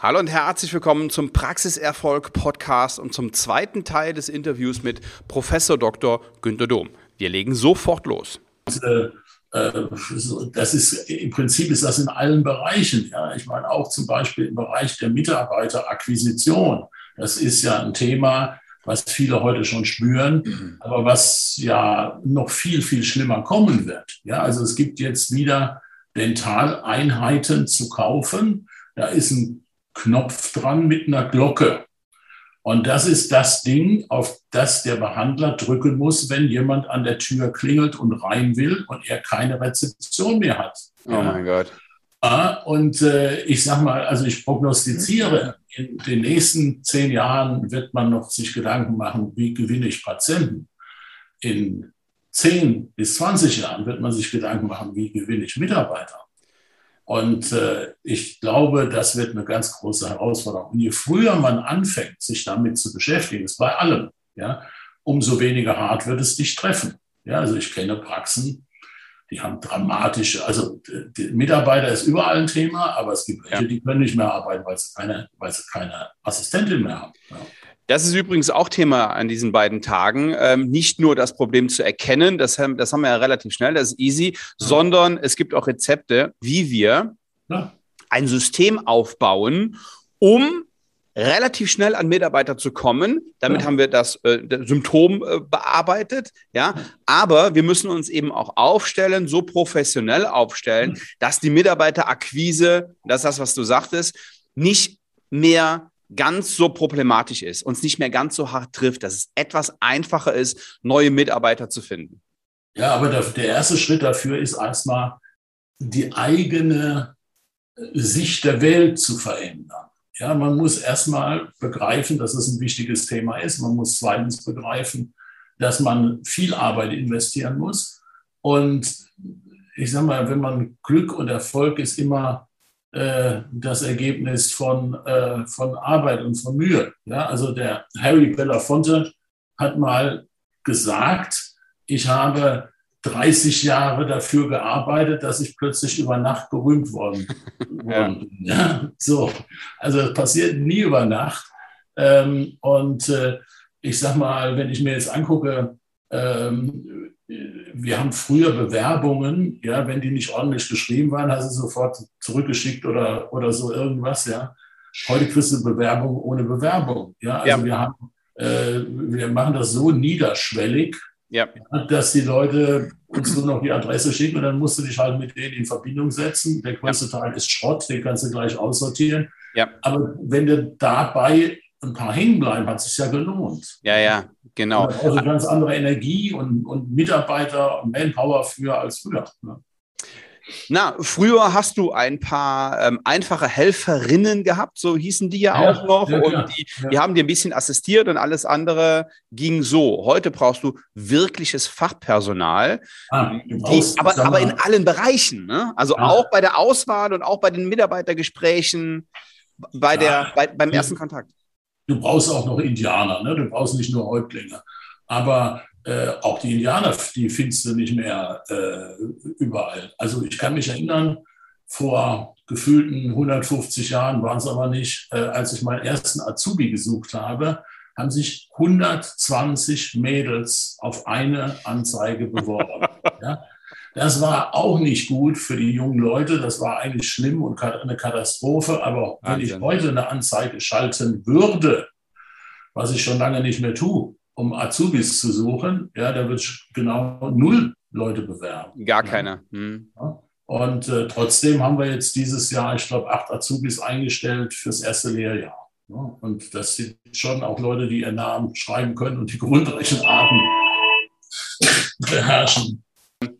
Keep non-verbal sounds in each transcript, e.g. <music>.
Hallo und herzlich willkommen zum Praxiserfolg Podcast und zum zweiten Teil des Interviews mit Professor Dr. Günter Dom. Wir legen sofort los. Äh, das ist im Prinzip ist das in allen Bereichen. Ja, ich meine auch zum Beispiel im Bereich der Mitarbeiterakquisition. Das ist ja ein Thema, was viele heute schon spüren, mhm. aber was ja noch viel viel schlimmer kommen wird. Ja, also es gibt jetzt wieder Dentaleinheiten zu kaufen. Da ist ein Knopf dran mit einer Glocke. Und das ist das Ding, auf das der Behandler drücken muss, wenn jemand an der Tür klingelt und rein will und er keine Rezeption mehr hat. Oh mein Gott. Und äh, ich sage mal, also ich prognostiziere, in den nächsten zehn Jahren wird man noch sich Gedanken machen, wie gewinne ich Patienten. In zehn bis 20 Jahren wird man sich Gedanken machen, wie gewinne ich Mitarbeiter. Und äh, ich glaube, das wird eine ganz große Herausforderung. Und je früher man anfängt, sich damit zu beschäftigen, ist bei allem, ja, umso weniger hart wird es dich treffen. Ja, also ich kenne Praxen, die haben dramatische, also die Mitarbeiter ist überall ein Thema, aber es gibt welche, ja. die können nicht mehr arbeiten, weil sie keine, weil sie keine Assistentin mehr haben. Ja. Das ist übrigens auch Thema an diesen beiden Tagen. Ähm, nicht nur das Problem zu erkennen, das haben, das haben wir ja relativ schnell, das ist easy, ja. sondern es gibt auch Rezepte, wie wir ja. ein System aufbauen, um relativ schnell an Mitarbeiter zu kommen. Damit ja. haben wir das, äh, das Symptom äh, bearbeitet. Ja, aber wir müssen uns eben auch aufstellen, so professionell aufstellen, dass die Mitarbeiterakquise, das ist das, was du sagtest, nicht mehr ganz so problematisch ist, uns nicht mehr ganz so hart trifft, dass es etwas einfacher ist, neue Mitarbeiter zu finden? Ja, aber der, der erste Schritt dafür ist erstmal die eigene äh, Sicht der Welt zu verändern. Ja, man muss erstmal begreifen, dass es ein wichtiges Thema ist. Man muss zweitens begreifen, dass man viel Arbeit investieren muss. Und ich sage mal, wenn man Glück und Erfolg ist immer äh, das Ergebnis von, äh, von Arbeit und von Mühe. Ja, also der Harry Belafonte hat mal gesagt, ich habe 30 Jahre dafür gearbeitet, dass ich plötzlich über Nacht berühmt worden <laughs> bin. ja. ja. so, also das passiert nie über Nacht. Ähm, und äh, ich sag mal, wenn ich mir jetzt angucke, ähm, wir haben früher Bewerbungen, ja, wenn die nicht ordentlich geschrieben waren, hast du sofort zurückgeschickt oder, oder so irgendwas, ja. Heute kriegst du Bewerbung ohne Bewerbung, ja. Also ja. wir haben, äh, wir machen das so niederschwellig, ja. dass die Leute uns nur noch die Adresse schicken und dann musst du dich halt mit denen in Verbindung setzen. Der größte. Teil ist Schrott, den kannst du gleich aussortieren. Ja. Aber wenn du dabei ein paar hängen bleiben, hat es sich ja gelohnt. Ja, ja, genau. Also ganz andere Energie und, und Mitarbeiter und Manpower für als früher. Ne? Na, früher hast du ein paar ähm, einfache Helferinnen gehabt, so hießen die ja, ja auch noch. Ja, und ja, die, die, haben dir ein bisschen assistiert und alles andere ging so. Heute brauchst du wirkliches Fachpersonal, ah, die, aber, aber in allen Bereichen. Ne? Also auch bei der Auswahl und auch bei den Mitarbeitergesprächen, bei der, bei, beim ersten Kontakt. Du brauchst auch noch Indianer, ne? du brauchst nicht nur Häuptlinge. Aber äh, auch die Indianer, die findest du nicht mehr äh, überall. Also ich kann mich erinnern, vor gefühlten 150 Jahren waren es aber nicht, äh, als ich meinen ersten Azubi gesucht habe, haben sich 120 Mädels auf eine Anzeige beworben. <laughs> ja? Das war auch nicht gut für die jungen Leute. Das war eigentlich schlimm und eine Katastrophe. Aber wenn ich heute eine Anzeige schalten würde, was ich schon lange nicht mehr tue, um Azubis zu suchen, ja, da wird genau null Leute bewerben. Gar keine. Hm. Ja. Und äh, trotzdem haben wir jetzt dieses Jahr, ich glaube, acht Azubis eingestellt fürs erste Lehrjahr. Ja. Und das sind schon auch Leute, die ihren Namen schreiben können und die Grundrechenarten <laughs> beherrschen.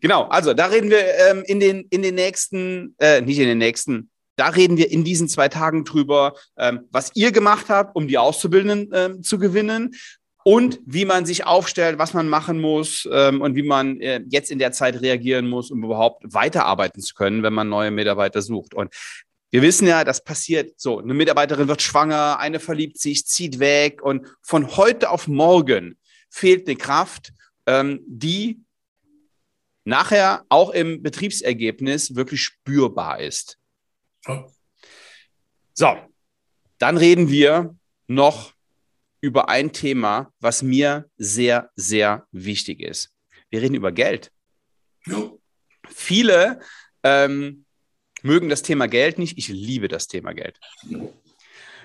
Genau, also da reden wir ähm, in, den, in den nächsten, äh, nicht in den nächsten, da reden wir in diesen zwei Tagen drüber, ähm, was ihr gemacht habt, um die Auszubildenden ähm, zu gewinnen und wie man sich aufstellt, was man machen muss ähm, und wie man äh, jetzt in der Zeit reagieren muss, um überhaupt weiterarbeiten zu können, wenn man neue Mitarbeiter sucht. Und wir wissen ja, das passiert so. Eine Mitarbeiterin wird schwanger, eine verliebt sich, zieht weg und von heute auf morgen fehlt eine Kraft, ähm, die nachher auch im Betriebsergebnis wirklich spürbar ist. So, Dann reden wir noch über ein Thema, was mir sehr, sehr wichtig ist. Wir reden über Geld. Ja. Viele ähm, mögen das Thema Geld nicht. Ich liebe das Thema Geld.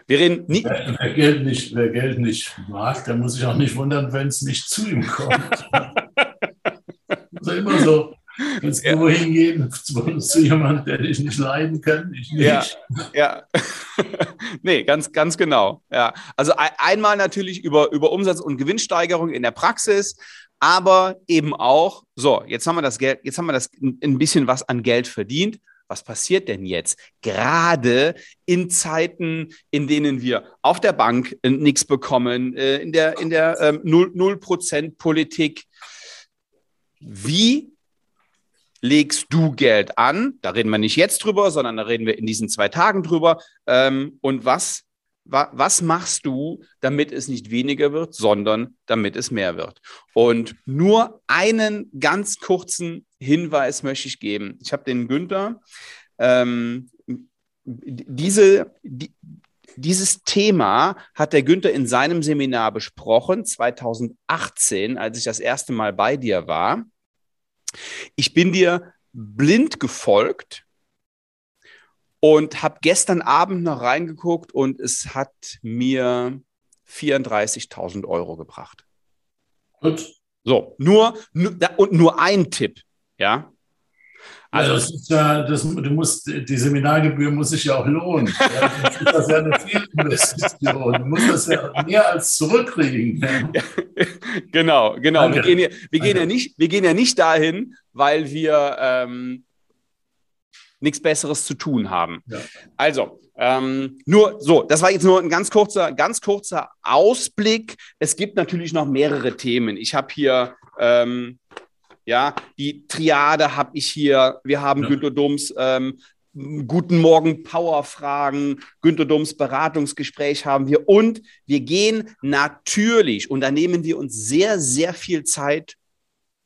Wir reden nie wer, wer, Geld nicht, wer Geld nicht mag, der muss sich auch nicht wundern, wenn es nicht zu ihm kommt. <laughs> immer so. Kannst ja. du hingehen zu, zu jemandem, der dich nicht leiden kann? Ich nicht. Ja, ja. <laughs> nee, ganz, ganz genau. Ja. Also einmal natürlich über, über Umsatz- und Gewinnsteigerung in der Praxis, aber eben auch, so, jetzt haben wir das Geld, jetzt haben wir das ein bisschen was an Geld verdient was passiert denn jetzt? Gerade in Zeiten, in denen wir auf der Bank äh, nichts bekommen, äh, in der, in der ähm, 0%-Politik. Wie legst du Geld an? Da reden wir nicht jetzt drüber, sondern da reden wir in diesen zwei Tagen drüber. Ähm, und was was machst du, damit es nicht weniger wird, sondern damit es mehr wird? Und nur einen ganz kurzen Hinweis möchte ich geben. Ich habe den Günther, ähm, diese, die, dieses Thema hat der Günther in seinem Seminar besprochen, 2018, als ich das erste Mal bei dir war. Ich bin dir blind gefolgt und habe gestern Abend noch reingeguckt und es hat mir 34.000 Euro gebracht. Gut. So, nur, nur, und nur ein Tipp, ja. Also, ja, das ist ja, das, du musst, die Seminargebühr muss sich ja auch lohnen. Ja, das ist ja eine Fehlinvestition. Du musst das ja mehr als zurückkriegen. Ja. genau, genau. Wir gehen, ja, wir, gehen ja nicht, wir gehen ja nicht dahin, weil wir ähm, nichts Besseres zu tun haben. Also, ähm, nur so, das war jetzt nur ein ganz kurzer, ganz kurzer Ausblick. Es gibt natürlich noch mehrere Themen. Ich habe hier ähm, ja die Triade habe ich hier. Wir haben ja. Günter Dums ähm, Guten Morgen Power-Fragen, Günter Dums Beratungsgespräch haben wir und wir gehen natürlich und da nehmen wir uns sehr, sehr viel Zeit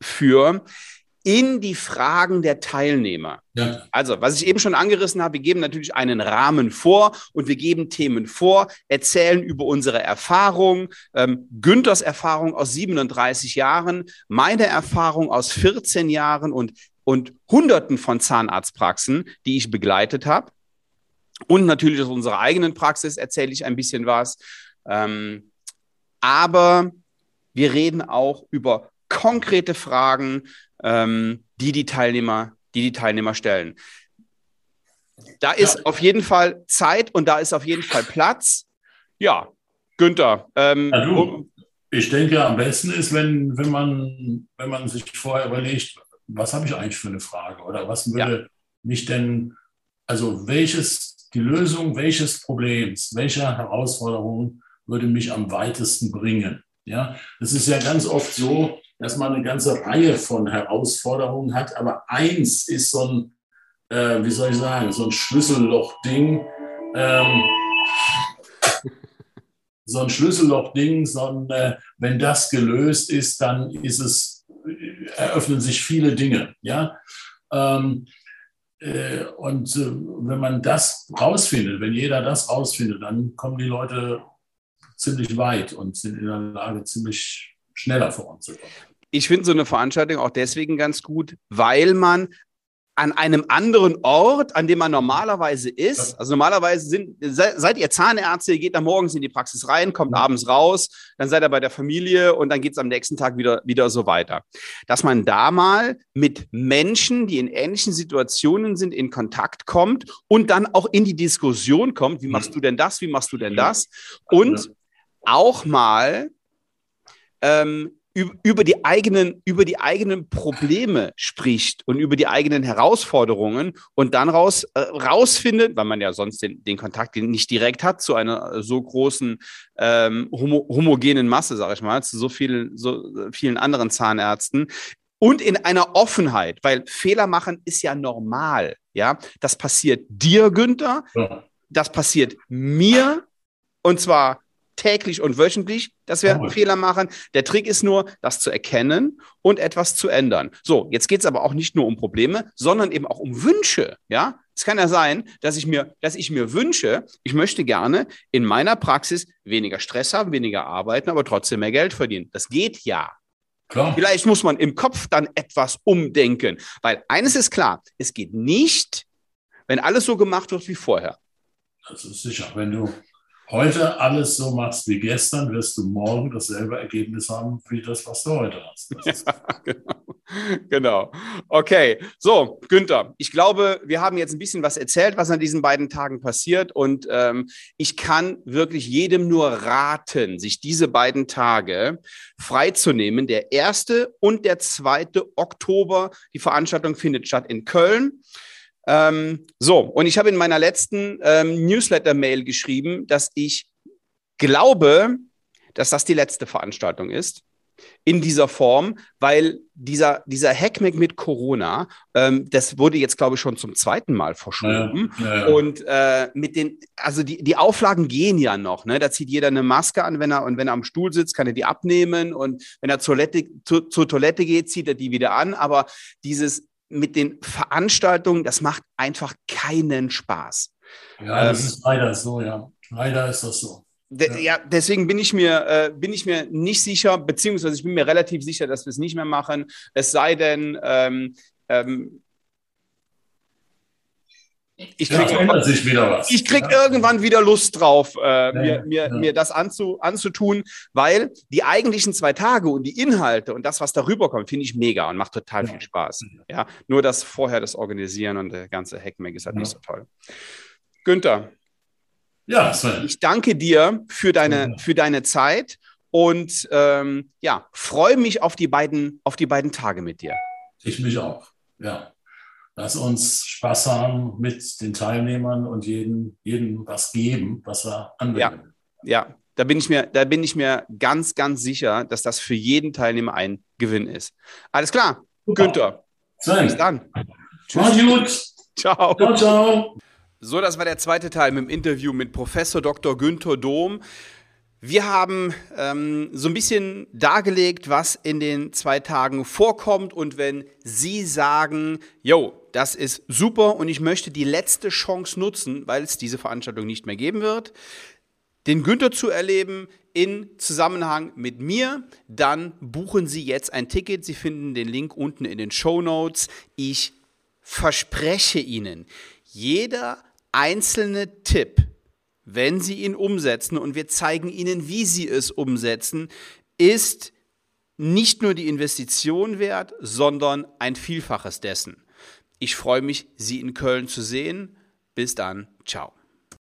für in die Fragen der Teilnehmer. Ja. Also, was ich eben schon angerissen habe, wir geben natürlich einen Rahmen vor und wir geben Themen vor, erzählen über unsere Erfahrung, ähm, Günthers Erfahrung aus 37 Jahren, meine Erfahrung aus 14 Jahren und, und Hunderten von Zahnarztpraxen, die ich begleitet habe. Und natürlich aus unserer eigenen Praxis erzähle ich ein bisschen was. Ähm, aber wir reden auch über konkrete Fragen, ähm, die die Teilnehmer, die die Teilnehmer stellen. Da ist ja. auf jeden Fall Zeit und da ist auf jeden Fall Platz. Ja, Günther. Ähm, du, ich denke, am besten ist, wenn, wenn, man, wenn man sich vorher überlegt, was habe ich eigentlich für eine Frage oder was würde ja. mich denn, also welches, die Lösung welches Problems, welcher Herausforderung würde mich am weitesten bringen? Ja, das ist ja ganz oft so, dass man eine ganze Reihe von Herausforderungen hat, aber eins ist so ein, äh, wie soll ich sagen, so ein Schlüsselloch-Ding. Ähm, <laughs> so ein Schlüsselloch-Ding, sondern äh, wenn das gelöst ist, dann ist es, eröffnen sich viele Dinge. Ja? Ähm, äh, und äh, wenn man das rausfindet, wenn jeder das rausfindet, dann kommen die Leute ziemlich weit und sind in der Lage, ziemlich schneller voranzukommen. Ich finde so eine Veranstaltung auch deswegen ganz gut, weil man an einem anderen Ort, an dem man normalerweise ist. Also normalerweise sind, seid ihr Zahnärzte, ihr geht dann morgens in die Praxis rein, kommt abends raus, dann seid ihr bei der Familie und dann geht es am nächsten Tag wieder, wieder so weiter. Dass man da mal mit Menschen, die in ähnlichen Situationen sind, in Kontakt kommt und dann auch in die Diskussion kommt, wie machst du denn das, wie machst du denn das? Und auch mal ähm, über die eigenen, über die eigenen Probleme spricht und über die eigenen Herausforderungen und dann raus, äh, rausfindet, weil man ja sonst den, den Kontakt nicht direkt hat zu einer so großen ähm, homo, homogenen Masse, sage ich mal, zu so vielen, so vielen anderen Zahnärzten, und in einer Offenheit, weil Fehler machen ist ja normal. Ja, das passiert dir, Günther. Das passiert mir. Und zwar täglich und wöchentlich, dass wir oh. Fehler machen. Der Trick ist nur, das zu erkennen und etwas zu ändern. So, jetzt geht es aber auch nicht nur um Probleme, sondern eben auch um Wünsche. Ja, Es kann ja sein, dass ich mir, dass ich mir wünsche, ich möchte gerne in meiner Praxis weniger Stress haben, weniger arbeiten, aber trotzdem mehr Geld verdienen. Das geht ja. Klar. Vielleicht muss man im Kopf dann etwas umdenken, weil eines ist klar, es geht nicht, wenn alles so gemacht wird wie vorher. Das ist sicher. Wenn du heute alles so machst wie gestern, wirst du morgen dasselbe Ergebnis haben wie das, was du heute hast. Ja, <laughs> genau. genau. Okay. So, Günther, ich glaube, wir haben jetzt ein bisschen was erzählt, was an diesen beiden Tagen passiert. Und ähm, ich kann wirklich jedem nur raten, sich diese beiden Tage freizunehmen. Der erste und der zweite Oktober. Die Veranstaltung findet statt in Köln. Ähm, so, und ich habe in meiner letzten ähm, Newsletter-Mail geschrieben, dass ich glaube, dass das die letzte Veranstaltung ist in dieser Form, weil dieser, dieser Hackmack mit Corona, ähm, das wurde jetzt, glaube ich, schon zum zweiten Mal verschoben. Ja, ja, ja. Und äh, mit den, also die, die Auflagen gehen ja noch. Ne? Da zieht jeder eine Maske an, wenn er und wenn er am Stuhl sitzt, kann er die abnehmen. Und wenn er zur Toilette, zu, zur Toilette geht, zieht er die wieder an. Aber dieses mit den Veranstaltungen, das macht einfach keinen Spaß. Ja, das ähm, ist leider so, ja. Leider ist das so. De, ja. deswegen bin ich mir äh, bin ich mir nicht sicher, beziehungsweise ich bin mir relativ sicher, dass wir es nicht mehr machen. Es sei denn, ähm, ähm, ich krieg, ja, sich wieder was. Ich krieg ja. irgendwann wieder Lust drauf, äh, mir, mir, mir das anzu, anzutun, weil die eigentlichen zwei Tage und die Inhalte und das, was darüber kommt, finde ich mega und macht total viel Spaß. Ja, nur das vorher das Organisieren und der ganze Hackmack ist halt nicht so toll. Günther, ja, Sven. ich danke dir für deine, für deine Zeit und ähm, ja, freue mich auf die beiden, auf die beiden Tage mit dir. Ich mich auch. Ja lass uns Spaß haben mit den Teilnehmern und jedem, jedem was geben, was wir anwenden. Ja, ja. Da bin, ich mir, da bin ich mir ganz, ganz sicher, dass das für jeden Teilnehmer ein Gewinn ist. Alles klar, Super. Günther. Sven. Bis dann. Tschüss. gut. Ciao. Ciao, ciao. So, das war der zweite Teil mit dem Interview mit Professor Dr. Günther Dom. Wir haben ähm, so ein bisschen dargelegt, was in den zwei Tagen vorkommt. Und wenn Sie sagen, yo, das ist super und ich möchte die letzte Chance nutzen, weil es diese Veranstaltung nicht mehr geben wird, den Günther zu erleben in Zusammenhang mit mir, dann buchen Sie jetzt ein Ticket. Sie finden den Link unten in den Show Notes. Ich verspreche Ihnen, jeder einzelne Tipp, wenn Sie ihn umsetzen und wir zeigen Ihnen, wie Sie es umsetzen, ist nicht nur die Investition wert, sondern ein Vielfaches dessen. Ich freue mich, Sie in Köln zu sehen. Bis dann. Ciao.